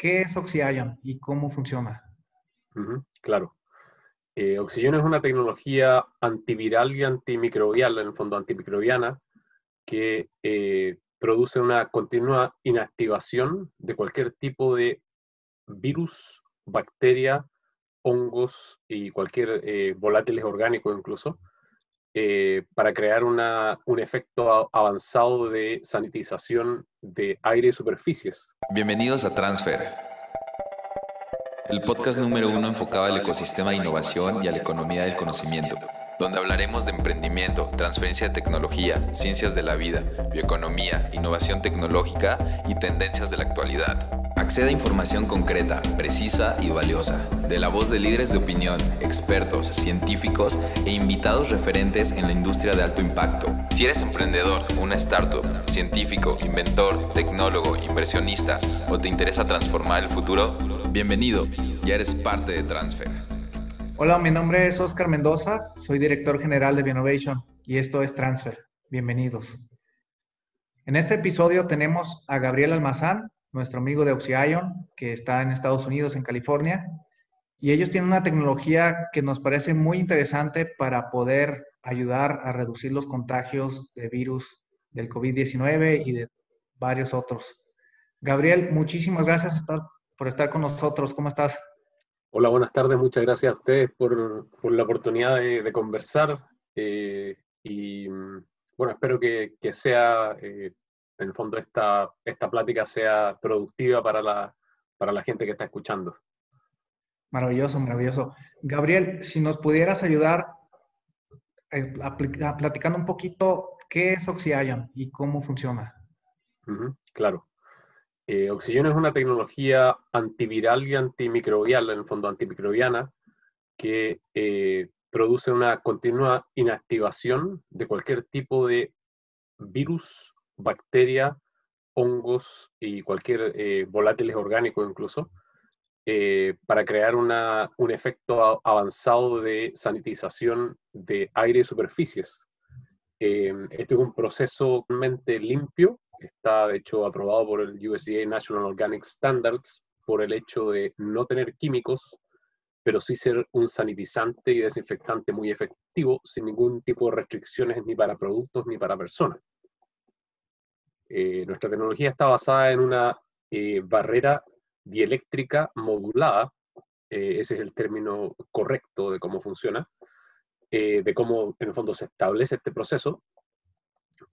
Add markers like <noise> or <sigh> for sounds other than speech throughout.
¿qué es OxyIon y cómo funciona? claro. Eh, es una tecnología antiviral y antimicrobial, en el fondo antimicrobiana, que eh, produce una continua inactivación de cualquier tipo de virus, bacteria, hongos y cualquier eh, volátiles orgánicos incluso, eh, para crear una, un efecto avanzado de sanitización de aire y superficies. Bienvenidos a Transfer el podcast número uno enfocado al ecosistema de innovación y a la economía del conocimiento, donde hablaremos de emprendimiento, transferencia de tecnología, ciencias de la vida, bioeconomía, innovación tecnológica y tendencias de la actualidad. Acceda a información concreta, precisa y valiosa, de la voz de líderes de opinión, expertos, científicos e invitados referentes en la industria de alto impacto. Si eres emprendedor, una startup, científico, inventor, tecnólogo, inversionista o te interesa transformar el futuro, bienvenido, ya eres parte de Transfer. Hola, mi nombre es Oscar Mendoza, soy director general de Bionovation y esto es Transfer. Bienvenidos. En este episodio tenemos a Gabriel Almazán, nuestro amigo de OxyIon, que está en Estados Unidos, en California, y ellos tienen una tecnología que nos parece muy interesante para poder ayudar a reducir los contagios de virus del COVID-19 y de varios otros. Gabriel, muchísimas gracias por estar con nosotros. ¿Cómo estás? Hola, buenas tardes. Muchas gracias a ustedes por, la oportunidad de, conversar. Eh, y bueno, espero que, sea eh, en el fondo esta, esta plática sea productiva para la, para la gente que está escuchando. Maravilloso, maravilloso. Gabriel, si nos pudieras ayudar eh, platicando un poquito qué es OxyIon y cómo funciona. claro. Eh, Oxygen es una tecnología antiviral y antimicrobial, en el fondo antimicrobiana, que eh, produce una continua inactivación de cualquier tipo de virus, bacteria, hongos y cualquier eh, volátiles orgánicos incluso, eh, para crear una, un efecto avanzado de sanitización de aire y superficies. Eh, este es un proceso realmente limpio, está de hecho aprobado por el USDA National Organic Standards por el hecho de no tener químicos, pero sí ser un sanitizante y desinfectante muy efectivo, sin ningún tipo de restricciones ni para productos ni para personas. Eh, nuestra tecnología está basada en una eh, barrera dieléctrica modulada, eh, ese es el término correcto de cómo funciona, de cómo en el fondo se establece este proceso,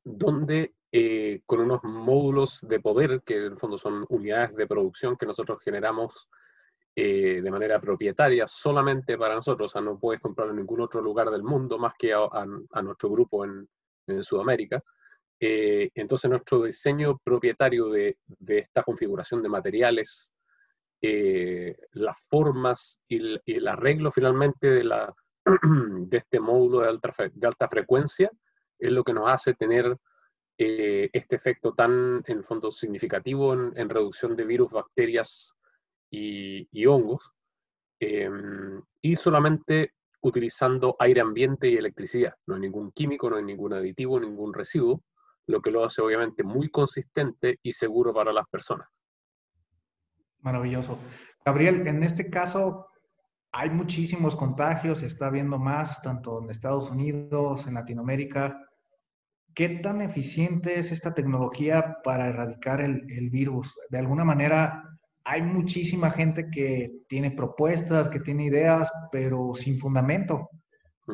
donde con unos módulos de poder, que en el fondo son unidades de producción que nosotros generamos de manera propietaria solamente para nosotros, o sea, no puedes comprarlo en ningún otro lugar del mundo más que a, nuestro grupo en, en Sudamérica. Eh, entonces nuestro diseño propietario de, esta configuración de materiales, eh, las formas y el, arreglo finalmente de, <clears throat> este módulo de alta, frecuencia es lo que nos hace tener eh, este efecto tan, en el fondo, significativo en, reducción de virus, bacterias y, y hongos, em, y solamente utilizando aire ambiente y electricidad. No hay ningún químico, no hay ningún aditivo, ningún residuo, lo que lo hace obviamente muy consistente y seguro para las personas. Maravilloso. Gabriel, en este caso hay muchísimos contagios, se está viendo más tanto en Estados Unidos, en Latinoamérica. ¿Qué tan eficiente es esta tecnología para erradicar el, virus? De alguna manera, hay muchísima gente que tiene propuestas, que tiene ideas, pero sin fundamento.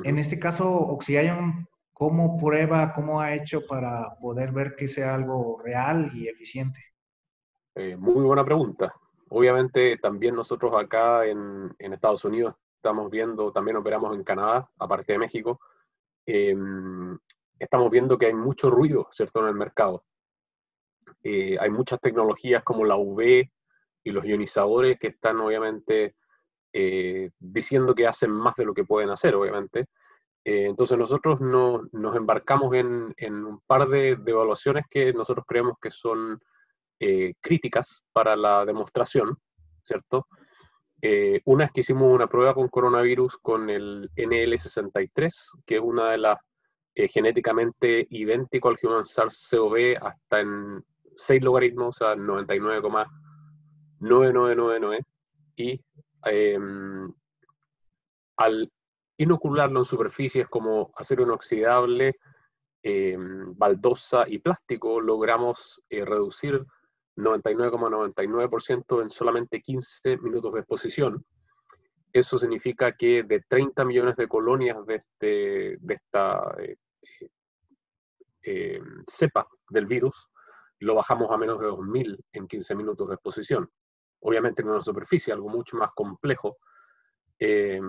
En este caso, Oxygen ¿Cómo prueba, cómo ha hecho para poder ver que sea algo real y eficiente? Eh, muy buena pregunta. Obviamente también nosotros acá en, Estados Unidos estamos viendo, también operamos en Canadá, aparte de México, em, estamos viendo que hay mucho ruido, ¿cierto?, en el mercado. Eh, hay muchas tecnologías como la UV y los ionizadores que están obviamente eh, diciendo que hacen más de lo que pueden hacer, obviamente. Eh, entonces nosotros nos embarcamos en, un par de, evaluaciones que nosotros creemos que son eh, críticas para la demostración, ¿cierto? Eh, una es que hicimos una prueba con coronavirus con el NL63, que es una de las genéticamente idéntico al Human SARS-CoV hasta en 6 logaritmos, o sea, 99, 9999 y em, al inocularlo en superficies como acero inoxidable, em, baldosa y plástico, logramos eh, reducir 99,99% en solamente 15 minutos de exposición. Eso significa que de 30 millones de colonias de, este, esta eh, eh, cepa del virus, lo bajamos a menos de 2.000 en 15 minutos de exposición. Obviamente en una superficie, algo mucho más complejo, eh,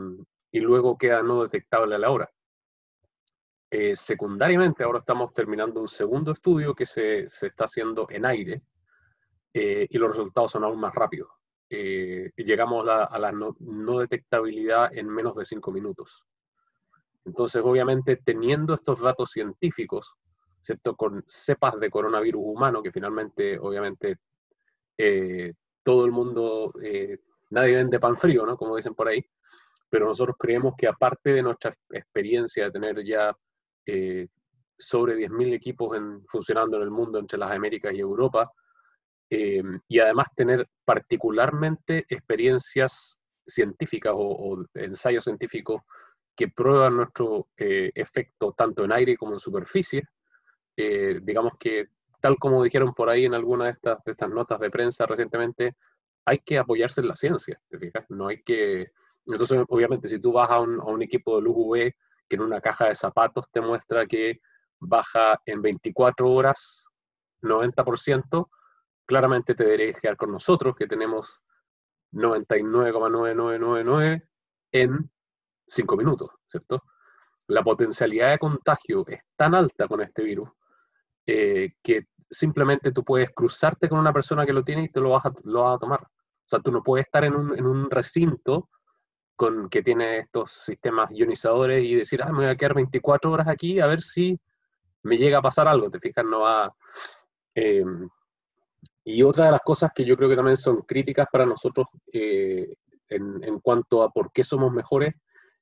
y luego queda no detectable a la hora. secundariamente, ahora estamos terminando un segundo estudio que se, se está haciendo en aire, eh, y los resultados son aún más rápidos. Eh, llegamos a, la no, detectabilidad en menos de cinco minutos. Entonces, obviamente, teniendo estos datos científicos, ¿cierto? Con cepas de coronavirus humano, que finalmente, obviamente, eh, todo el mundo, nadie vende pan frío, ¿no? Como dicen por ahí, pero nosotros creemos que aparte de nuestra experiencia de tener ya sobre 10.000 equipos en, funcionando en el mundo entre las Américas y Europa, Em, y además tener particularmente experiencias científicas o, ensayos científicos que prueban nuestro eh, efecto tanto en aire como en superficie. Eh, digamos que, tal como dijeron por ahí en alguna de estas, de estas notas de prensa recientemente, hay que apoyarse en la ciencia, No hay que... Entonces, obviamente, si tú vas a un, a un equipo de luz UV que en una caja de zapatos te muestra que baja en 24 horas 90%, claramente te deberías quedar con nosotros, que tenemos 99,9999 en 5 minutos, ¿cierto? La potencialidad de contagio es tan alta con este virus eh, que simplemente tú puedes cruzarte con una persona que lo tiene y te lo vas a, tomar. O sea, tú no puedes estar en un recinto con, que tiene estos sistemas ionizadores y decir, ah, me voy a quedar 24 horas aquí a ver si me llega a pasar algo. Te fijas, no va... Eh, y otra de las cosas que yo creo que también son críticas para nosotros eh, en, cuanto a por qué somos mejores,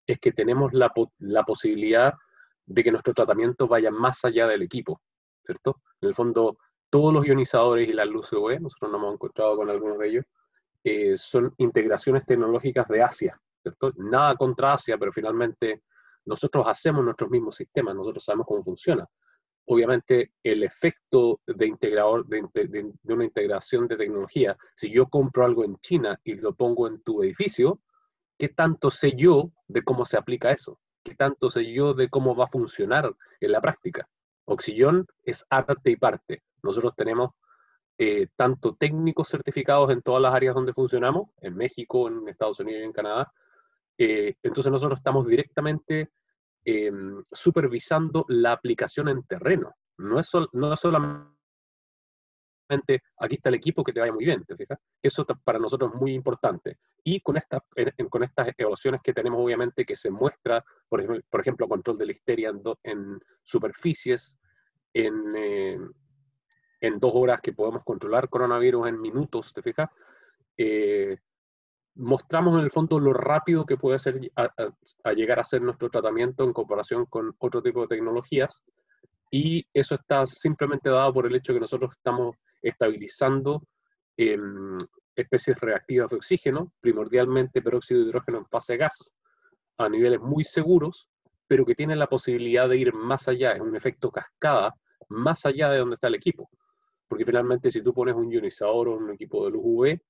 es que tenemos la, la, posibilidad de que nuestro tratamiento vaya más allá del equipo, ¿cierto? En el fondo, todos los ionizadores y las luces UV, nosotros nos hemos encontrado con algunos de ellos, eh, son integraciones tecnológicas de Asia, ¿cierto? Nada contra Asia, pero finalmente nosotros hacemos nuestros mismos sistemas, nosotros sabemos cómo funciona obviamente el efecto de, integrador, de, una integración de tecnología, si yo compro algo en China y lo pongo en tu edificio, ¿qué tanto sé yo de cómo se aplica eso? ¿Qué tanto sé yo de cómo va a funcionar en la práctica? Oxillón es arte y parte. Nosotros tenemos eh, tanto técnicos certificados en todas las áreas donde funcionamos, en México, en Estados Unidos y en Canadá. Eh, entonces nosotros estamos directamente Em, supervisando la aplicación en terreno. No es, no solamente aquí está el equipo que te vaya muy bien, ¿te fijas? Eso para nosotros es muy importante. Y con, estas con estas evaluaciones que tenemos, obviamente, que se muestra, por ejemplo, por ejemplo control de listeria en, en superficies, en, eh, en dos horas que podemos controlar coronavirus en minutos, ¿te fijas? Eh, mostramos en el fondo lo rápido que puede ser a, llegar a ser nuestro tratamiento en comparación con otro tipo de tecnologías. Y eso está simplemente dado por el hecho que nosotros estamos estabilizando em, especies reactivas de oxígeno, primordialmente peróxido de hidrógeno en fase gas, a niveles muy seguros, pero que tienen la posibilidad de ir más allá, es un efecto cascada, más allá de donde está el equipo. Porque finalmente si tú pones un ionizador o un equipo de luz UV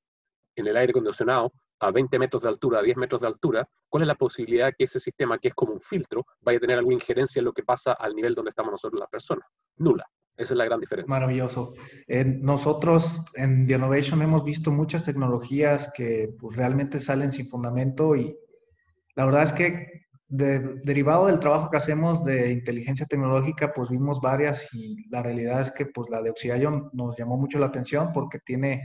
en el aire acondicionado, a 20 metros de altura, a 10 metros de altura, ¿cuál es la posibilidad que ese sistema, que es como un filtro, vaya a tener alguna injerencia en lo que pasa al nivel donde estamos nosotros las personas? Nula. Esa es la gran diferencia. Maravilloso. nosotros en The Innovation hemos visto muchas tecnologías que pues, realmente salen sin fundamento y la verdad es que derivado del trabajo que hacemos de inteligencia tecnológica, pues vimos varias y la realidad es que pues la de Oxygen nos llamó mucho la atención porque tiene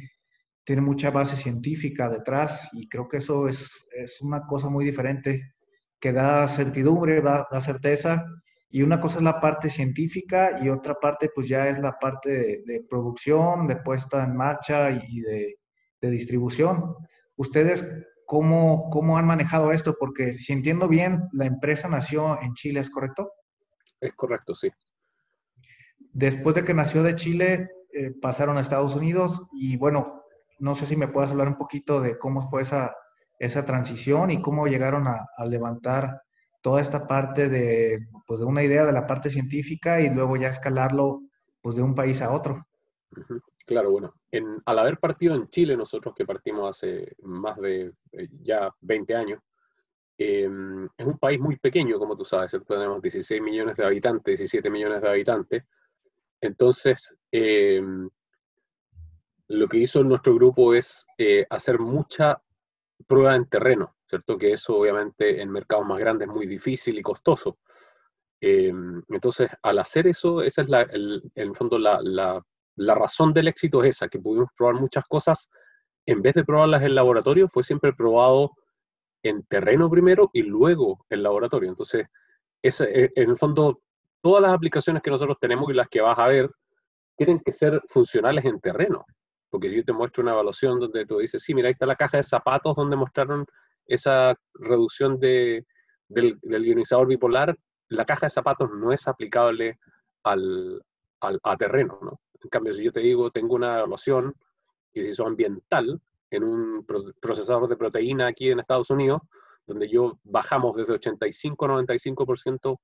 tiene mucha base científica detrás y creo que eso es, es una cosa muy diferente que da certidumbre, da, certeza. Y una cosa es la parte científica y otra parte pues ya es la parte de, producción, de puesta en marcha y de, de distribución. ¿Ustedes cómo, cómo han manejado esto? Porque si entiendo bien, la empresa nació en Chile, ¿es correcto? Es correcto, sí. Después de que nació de Chile, eh, pasaron a Estados Unidos y bueno, no sé si me puedas hablar un poquito de cómo fue esa, esa transición y cómo llegaron a, levantar toda esta parte de, pues, de una idea de la parte científica y luego ya escalarlo pues, de un país a otro. Claro, bueno, en, al haber partido en Chile, nosotros que partimos hace más de eh, ya 20 años, em, es un país muy pequeño, como tú sabes, ¿cierto? Tenemos 16 millones de habitantes, 17 millones de habitantes. Entonces, em, lo que hizo nuestro grupo es eh, hacer mucha prueba en terreno, ¿cierto? Que eso obviamente en mercados más grandes es muy difícil y costoso. Em, entonces, al hacer eso, esa es la, el, en fondo la, la, razón del éxito es esa, que pudimos probar muchas cosas, en vez de probarlas en laboratorio, fue siempre probado en terreno primero y luego en laboratorio. Entonces, ese, e, en el fondo, todas las aplicaciones que nosotros tenemos y las que vas a ver, tienen que ser funcionales en terreno. Porque si yo te muestro una evaluación donde tú dices, sí, mira, ahí está la caja de zapatos donde mostraron esa reducción de, del, ionizador bipolar, la caja de zapatos no es aplicable al, al, a terreno, ¿no? En cambio, si yo te digo, tengo una evaluación que se hizo ambiental en un procesador de proteína aquí en Estados Unidos, donde yo bajamos desde 85 a 95%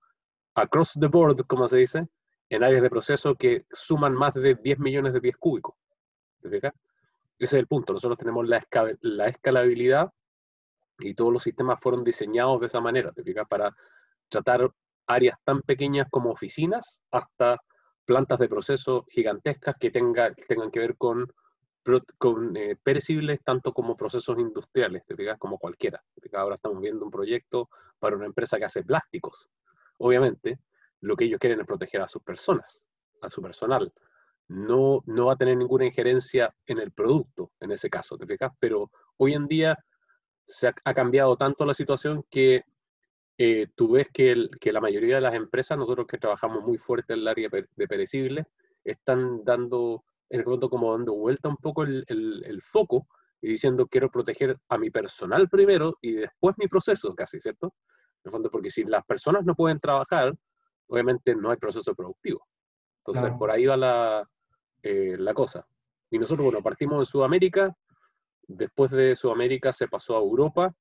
across the board, como se dice, en áreas de proceso que suman más de 10 millones de pies cúbicos. Ese es el punto. Nosotros tenemos la, la escalabilidad y todos los sistemas fueron diseñados de esa manera, Para tratar áreas tan pequeñas como oficinas hasta plantas de proceso gigantescas que, tenga, tengan que ver con, con eh, perecibles tanto como procesos industriales, ¿te como cualquiera. Ahora estamos viendo un proyecto para una empresa que hace plásticos. Obviamente, lo que ellos quieren es proteger a sus personas, a su personal no, no va a tener ninguna injerencia en el producto, en ese caso, ¿te fijas? Pero hoy en día se ha, cambiado tanto la situación que eh, tú ves que, que, la mayoría de las empresas, nosotros que trabajamos muy fuerte en el área de perecibles, están dando, en el fondo, como dando vuelta un poco el, el, foco y diciendo quiero proteger a mi personal primero y después mi proceso, casi, ¿cierto? En el fondo, porque si las personas no pueden trabajar, obviamente no hay proceso productivo. Entonces, por ahí va la, eh, la cosa. Y nosotros, bueno, partimos de Sudamérica, después de Sudamérica se pasó a Europa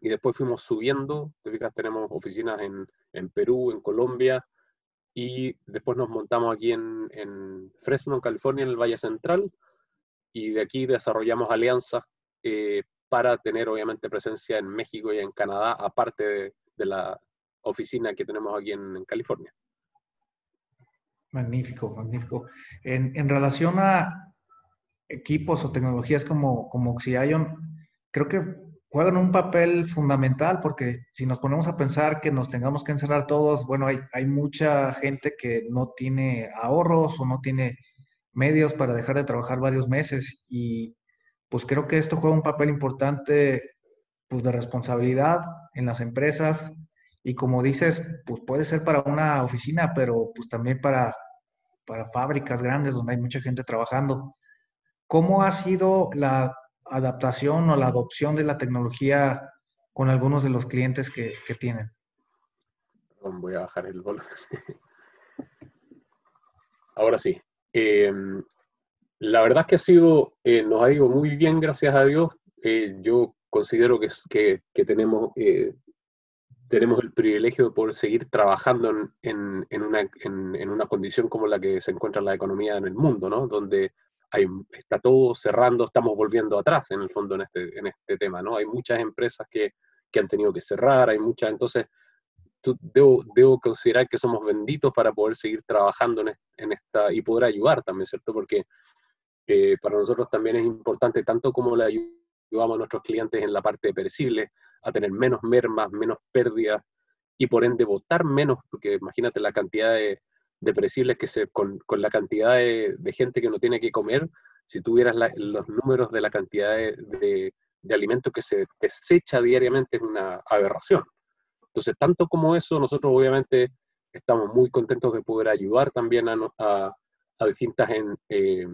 y después fuimos subiendo, tenemos oficinas en, en, Perú, en Colombia y después nos montamos aquí en, en, Fresno, en California, en el Valle Central y de aquí desarrollamos alianzas eh, para tener obviamente presencia en México y en Canadá, aparte de la oficina que tenemos aquí en California. Magnífico, magnífico. En, relación a equipos o tecnologías como, como Oxyion, creo que juegan un papel fundamental porque si nos ponemos a pensar que nos tengamos que encerrar todos, bueno, hay, hay mucha gente que no tiene ahorros o no tiene medios para dejar de trabajar varios meses y pues creo que esto juega un papel importante pues de responsabilidad en las empresas y como dices, pues puede ser para una oficina, pero pues también para para fábricas grandes donde hay mucha gente trabajando. ¿Cómo ha sido la adaptación o la adopción de la tecnología con algunos de los clientes que, tienen? Voy a bajar el volumen. <laughs> Ahora sí. Em, la verdad es que ha sido, eh, nos ha ido muy bien, gracias a Dios. Eh, yo considero que, que, que tenemos eh, tenemos el privilegio de poder seguir trabajando en, en, una, en, una, condición como la que se encuentra la economía en el mundo, ¿no? Donde hay, está todo cerrando, estamos volviendo atrás en el fondo en este, en este tema, ¿no? Hay muchas empresas que, que han tenido que cerrar, hay muchas, entonces tú, debo, debo, considerar que somos benditos para poder seguir trabajando en, esta y poder ayudar también, ¿cierto? Porque eh, para nosotros también es importante, tanto como le ayudamos a nuestros clientes en la parte de perecible, a tener menos mermas, menos pérdidas y por ende votar menos, porque imagínate la cantidad de, de que se, con, con la cantidad de, gente que no tiene que comer, si tuvieras los números de la cantidad de, de, alimentos que se desecha diariamente es una aberración. Entonces, tanto como eso, nosotros obviamente estamos muy contentos de poder ayudar también a, a, distintas en, eh,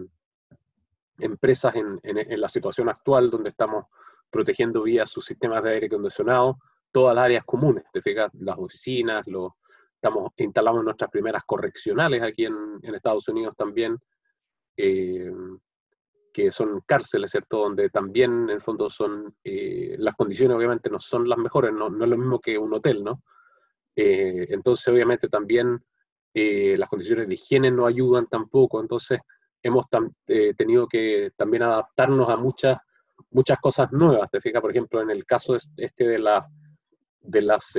empresas en, en, la situación actual donde estamos protegiendo vía sus sistemas de aire acondicionado, todas las áreas comunes, te fijas, las oficinas, los, estamos, instalamos nuestras primeras correccionales aquí en, Estados Unidos también. Eh, que son cárceles, ¿cierto? Donde también en el fondo son, eh, las condiciones obviamente no son las mejores, no, no, es lo mismo que un hotel, ¿no? Eh, entonces obviamente también las condiciones de higiene no ayudan tampoco, entonces hemos tenido que también adaptarnos a muchas, muchas cosas nuevas, te fijas, por ejemplo, en el caso este de, la, de las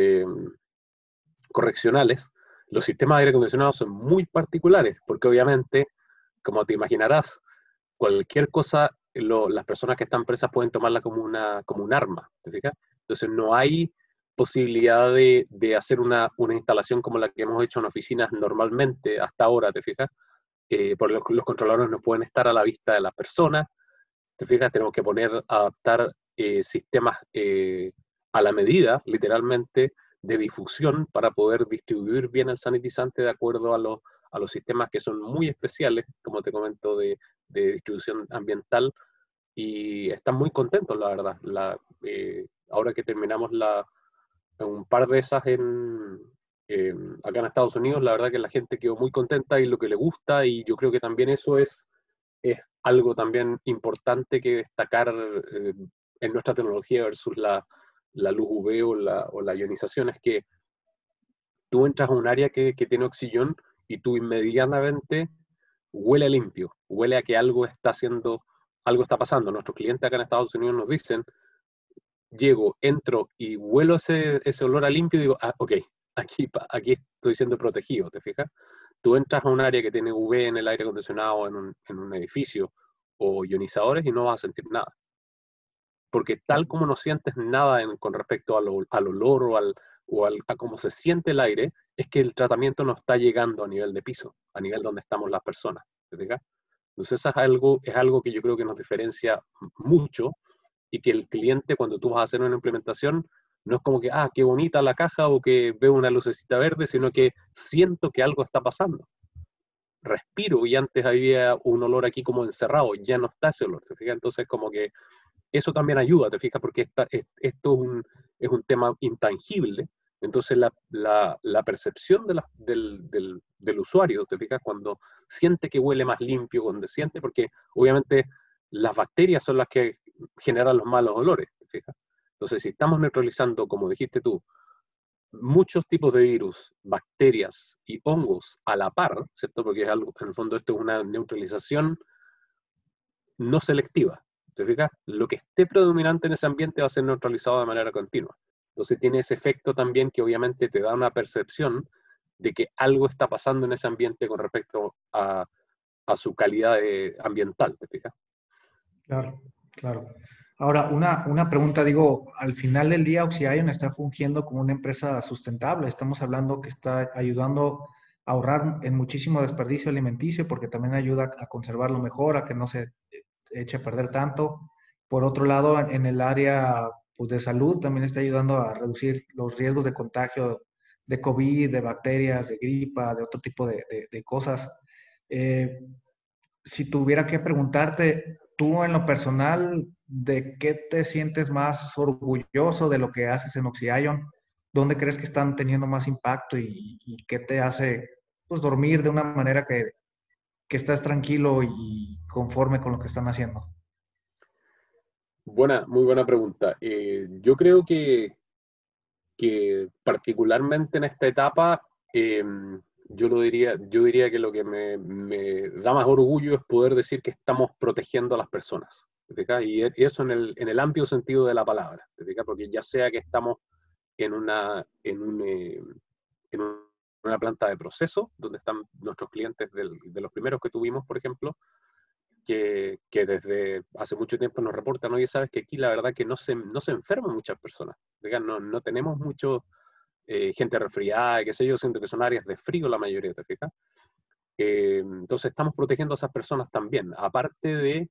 correccionales, los sistemas de aire acondicionado son muy particulares, porque obviamente, como te imaginarás, cualquier cosa, las personas que están presas pueden tomarla como, una, como un arma, ¿te fijas? Entonces no hay posibilidad de, de hacer una, una, instalación como la que hemos hecho en oficinas normalmente hasta ahora, ¿te fijas? Eh, porque los, los, controladores no pueden estar a la vista de las personas, ¿te fijas? Tenemos que poner, adaptar eh, sistemas eh, a la medida, literalmente, de difusión para poder distribuir bien el sanitizante de acuerdo a los, a los sistemas que son muy especiales, como te comento, de, de distribución ambiental y están muy contentos, la verdad. La, eh, ahora que terminamos la, un par de esas en, acá en Estados Unidos, la verdad que la gente quedó muy contenta y lo que le gusta y yo creo que también eso es, es algo también importante que destacar eh, en nuestra tecnología versus la, la luz UV o la, o la, ionización, es que tú entras a un área que, que tiene oxígeno y tú inmediatamente huele limpio, huele a que algo está haciendo, algo está pasando. Nuestros clientes acá en Estados Unidos nos dicen, llego, entro y huelo ese, ese olor a limpio y digo, ah, ok, <laughs> aquí, aquí estoy siendo protegido, ¿te fijas? Tú entras a un área que tiene UV en el aire acondicionado, en un, edificio o ionizadores y no vas a sentir nada. Porque tal como no sientes nada con respecto al, al olor o, al, o a cómo se siente el aire, es que el tratamiento no está llegando a nivel de piso, a nivel donde estamos las personas. Entonces, eso es algo, es algo que yo creo que nos diferencia mucho y que el cliente, cuando tú vas a hacer una implementación, no es como que, ah, qué bonita la caja o que veo una lucecita verde, sino que siento que algo está pasando. Respiro y antes había un olor aquí como encerrado, ya no está ese olor, ¿te fijas? Entonces, como que eso también ayuda, ¿te fijas? Porque esto es un, es un tema intangible entonces la, percepción del, usuario, te fijas, cuando siente que huele más limpio, cuando siente, porque obviamente las bacterias son las que generan los malos olores, te fijas. Entonces si estamos neutralizando, como dijiste tú, muchos tipos de virus, bacterias y hongos a la par, ¿cierto? Porque es algo, en el fondo esto es una neutralización no selectiva, ¿te fijas? Lo que esté predominante en ese ambiente va a ser neutralizado de manera continua. Entonces tiene ese efecto también que obviamente te da una percepción de que algo está pasando en ese ambiente con respecto a, su calidad ambiental, ¿te fijas? Claro, claro. Ahora, una, una, pregunta, digo, al final del día Oxion está fungiendo como una empresa sustentable. Estamos hablando que está ayudando a ahorrar en muchísimo desperdicio alimenticio porque también ayuda a conservarlo mejor, a que no se eche a perder tanto. Por otro lado, en el área pues, de salud también está ayudando a reducir los riesgos de contagio de COVID, de bacterias, de gripa, de otro tipo de, cosas. Eh, si tuviera que preguntarte, tú en lo personal, ¿de qué te sientes más orgulloso de lo que haces en Oxyion? ¿Dónde crees que están teniendo más impacto y, qué te hace pues, dormir de una manera que, que estás tranquilo y conforme con lo que están haciendo? Buena, muy buena pregunta. Eh, yo creo que, que, particularmente en esta etapa, em, yo, lo diría, yo diría que lo que me, me, da más orgullo es poder decir que estamos protegiendo a las personas. Y, eso en el, en el, amplio sentido de la palabra, porque ya sea que estamos en una, en, un, eh, en una planta de proceso, donde están nuestros clientes de los primeros que tuvimos, por ejemplo, que, desde hace mucho tiempo nos reportan, oye, sabes que aquí la verdad que no se, no se enferman muchas personas, no, no tenemos mucho eh, gente resfriada, qué sé yo, siento que son áreas de frío la mayoría, ¿te fijas? Eh, entonces estamos protegiendo a esas personas también, aparte de,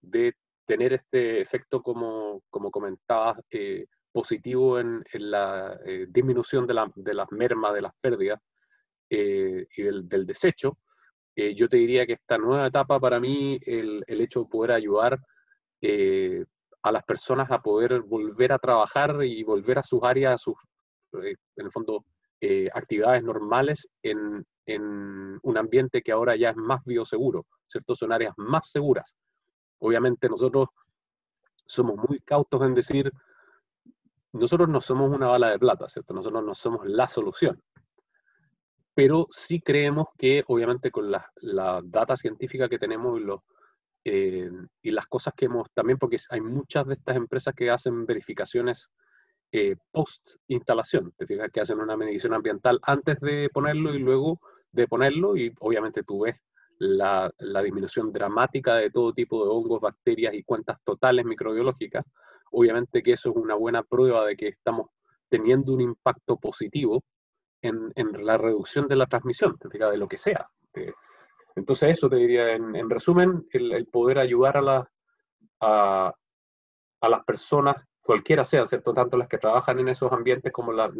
de tener este efecto, como, como comentabas, eh, positivo en, en la disminución de, la, de, las mermas, de las pérdidas y del, del desecho, eh, yo te diría que esta nueva etapa para mí, el, el hecho de poder ayudar eh, a las personas a poder volver a trabajar y volver a sus áreas, a sus, eh, en el fondo, actividades normales en, en, un ambiente que ahora ya es más bioseguro, ¿cierto? Son áreas más seguras. obviamente nosotros somos muy cautos en decir, nosotros no somos una bala de plata, ¿cierto? Nosotros no somos la solución. Pero sí creemos que, obviamente, con la, la data científica que tenemos y, los, eh, y las cosas que hemos, también porque hay muchas de estas empresas que hacen verificaciones eh, post instalación, te fijas que hacen una medición ambiental antes de ponerlo y luego de ponerlo y obviamente tú ves la, disminución dramática de todo tipo de hongos, bacterias y cuentas totales microbiológicas, obviamente que eso es una buena prueba de que estamos teniendo un impacto positivo en, en la reducción de la transmisión, te fijas, de lo que sea. Entonces eso te diría, en, en resumen, el, el, poder ayudar a, la, a, a las personas cualquiera sea, ¿cierto? Tanto las que trabajan en esos ambientes como las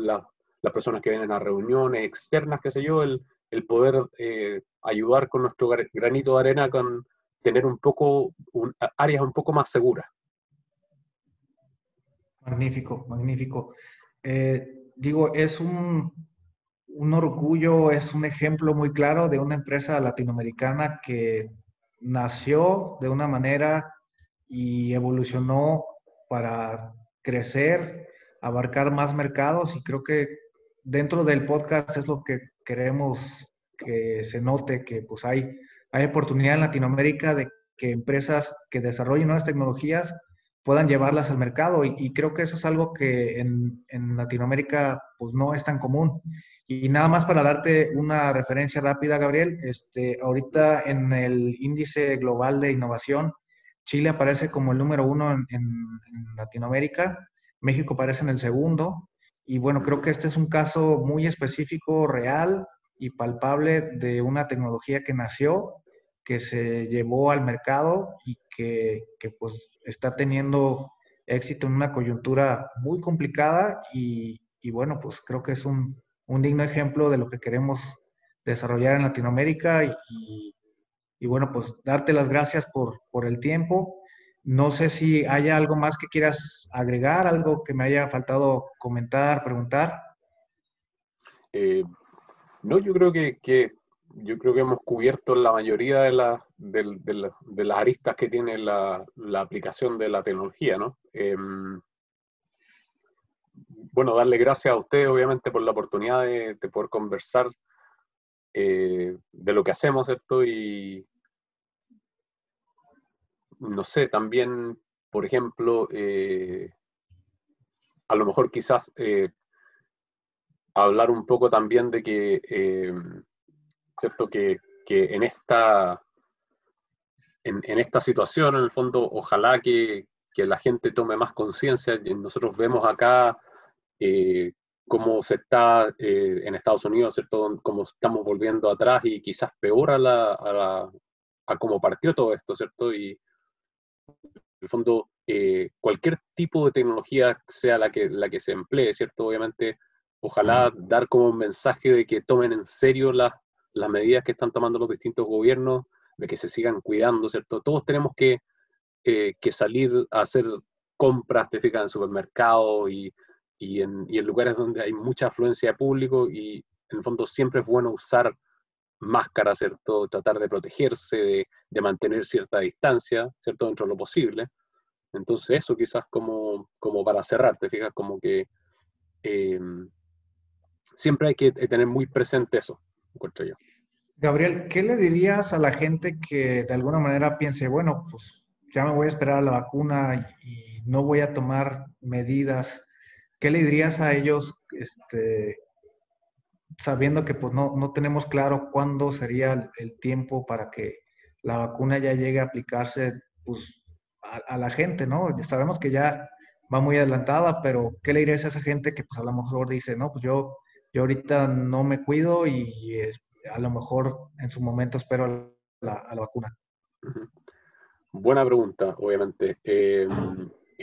personas que vienen a reuniones externas, qué sé yo, el, poder eh, ayudar con nuestro granito de arena con tener un poco, áreas un poco más seguras. Magnífico, magnífico. Eh, digo, es un orgullo, es un ejemplo muy claro de una empresa latinoamericana que nació de una manera y evolucionó para crecer, abarcar más mercados y creo que dentro del podcast es lo que queremos que se note, que pues hay, hay oportunidad en Latinoamérica de que empresas que desarrollen nuevas tecnologías puedan llevarlas al mercado y, creo que eso es algo que en, en, Latinoamérica pues no es tan común. Y nada más para darte una referencia rápida, Gabriel, este, ahorita en el índice global de innovación Chile aparece como el número uno en, Latinoamérica, México aparece en el segundo, y bueno, creo que este es un caso muy específico, real y palpable de una tecnología que nació, que se llevó al mercado y que, pues está teniendo éxito en una coyuntura muy complicada y, bueno, pues creo que es un, digno ejemplo de lo que queremos desarrollar en Latinoamérica y, y bueno, pues darte las gracias por, por el tiempo. No sé si haya algo más que quieras agregar, algo que me haya faltado comentar, preguntar. Eh, no, yo creo que, que, yo creo que hemos cubierto la mayoría de, la, de, de, de las aristas que tiene la, la, aplicación de la tecnología, ¿no? Eh, bueno, darle gracias a usted, obviamente, por la oportunidad de, poder conversar eh, de lo que hacemos, ¿cierto? Y, no sé, también, por ejemplo, eh, a lo mejor quizás eh, hablar un poco también de que, ¿cierto? Que, que, en esta, en, esta situación, en el fondo, ojalá que, que la gente tome más conciencia. Nosotros vemos acá cómo se está en Estados Unidos, ¿cierto? Cómo estamos volviendo atrás y quizás peor a, la, a, la, a cómo partió todo esto, ¿cierto? Y, en el fondo, eh, cualquier tipo de tecnología sea la que, la que se emplee, ¿cierto? Obviamente, ojalá dar como un mensaje de que tomen en serio las, las medidas que están tomando los distintos gobiernos, de que se sigan cuidando, ¿cierto? Todos tenemos que, eh, que salir a hacer compras, te fijas, en supermercados y, y, en, y en lugares donde hay mucha afluencia de público y en el fondo siempre es bueno usar máscara, ¿cierto? Tratar de protegerse, de, de, mantener cierta distancia, ¿cierto? Dentro de lo posible. Entonces eso quizás como, como para cerrar, te fijas, como que eh, siempre hay que tener muy presente eso, encuentro yo. Gabriel, ¿qué le dirías a la gente que de alguna manera piense, bueno, pues ya me voy a esperar a la vacuna y, no voy a tomar medidas? ¿Qué le dirías a ellos este, sabiendo que pues no, no tenemos claro cuándo sería el, tiempo para que la vacuna ya llegue a aplicarse pues, a, la gente, ¿no? Sabemos que ya va muy adelantada, pero ¿qué le dirías a esa gente que pues a lo mejor dice, no, pues yo, yo ahorita no me cuido y a lo mejor en su momento espero a la, vacuna? Buena pregunta, obviamente. Eh,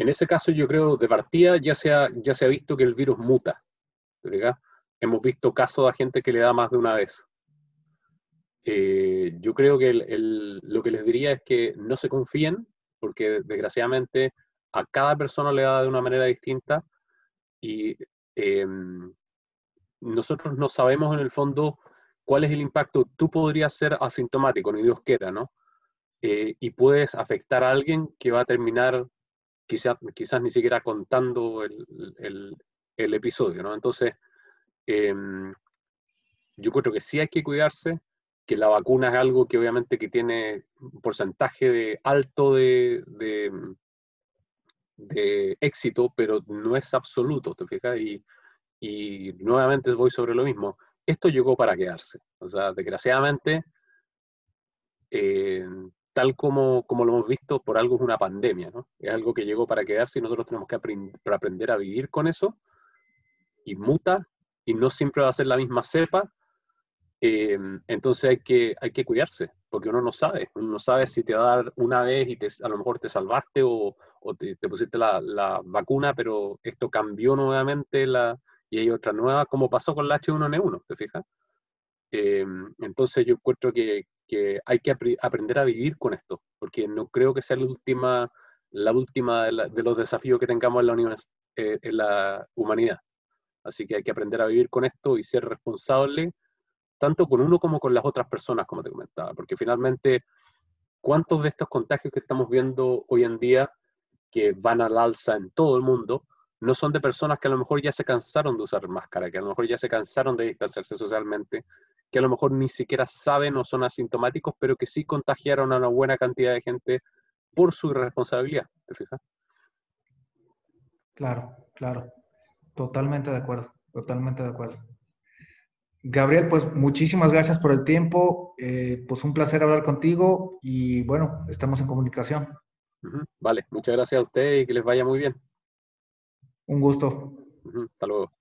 en ese caso yo creo de partida ya se ha, ya se ha visto que el virus muta, ¿verdad? hemos visto casos de gente que le da más de una vez. Eh, yo creo que lo que les diría es que no se confíen, porque desgraciadamente a cada persona le da de una manera distinta y eh, nosotros no sabemos en el fondo cuál es el impacto. Tú podrías ser asintomático, ni Dios quiera, ¿no? eh, y puedes afectar a alguien que va a terminar quizás quizás ni siquiera contando el, el, episodio, ¿no? Entonces, em, yo creo que sí hay que cuidarse, que la vacuna es algo que obviamente que tiene un porcentaje de alto de, de, éxito, pero no es absoluto, ¿te fijas? Y, y nuevamente voy sobre lo mismo. Esto llegó para quedarse. O sea, desgraciadamente, eh, tal como, como lo hemos visto, por algo es una pandemia, ¿no? Es algo que llegó para quedarse y nosotros tenemos que aprender a vivir con eso y muta y no siempre va a ser la misma cepa Em, entonces hay que, hay que cuidarse, porque uno no sabe, uno no sabe si te va a dar una vez y te, a lo mejor te salvaste o, o te, pusiste la, la, vacuna, pero esto cambió nuevamente la, y hay otra nueva, como pasó con la H1N1, ¿te fijas? Em, entonces yo encuentro que, que hay que aprender a vivir con esto, porque no creo que sea la última, la última de, los desafíos que tengamos en la, eh, en la humanidad. Así que hay que aprender a vivir con esto y ser responsable tanto con uno como con las otras personas, como te comentaba, porque finalmente, ¿cuántos de estos contagios que estamos viendo hoy en día, que van al alza en todo el mundo, no son de personas que a lo mejor ya se cansaron de usar máscara, que a lo mejor ya se cansaron de distanciarse socialmente, que a lo mejor ni siquiera saben o son asintomáticos, pero que sí contagiaron a una buena cantidad de gente por su irresponsabilidad, ¿te fijas? Claro, claro. Totalmente de acuerdo, totalmente de acuerdo. Gabriel, pues muchísimas gracias por el tiempo. Eh, pues un placer hablar contigo y bueno, estamos en comunicación. Vale, muchas gracias a usted y que les vaya muy bien. Un gusto. Hasta luego.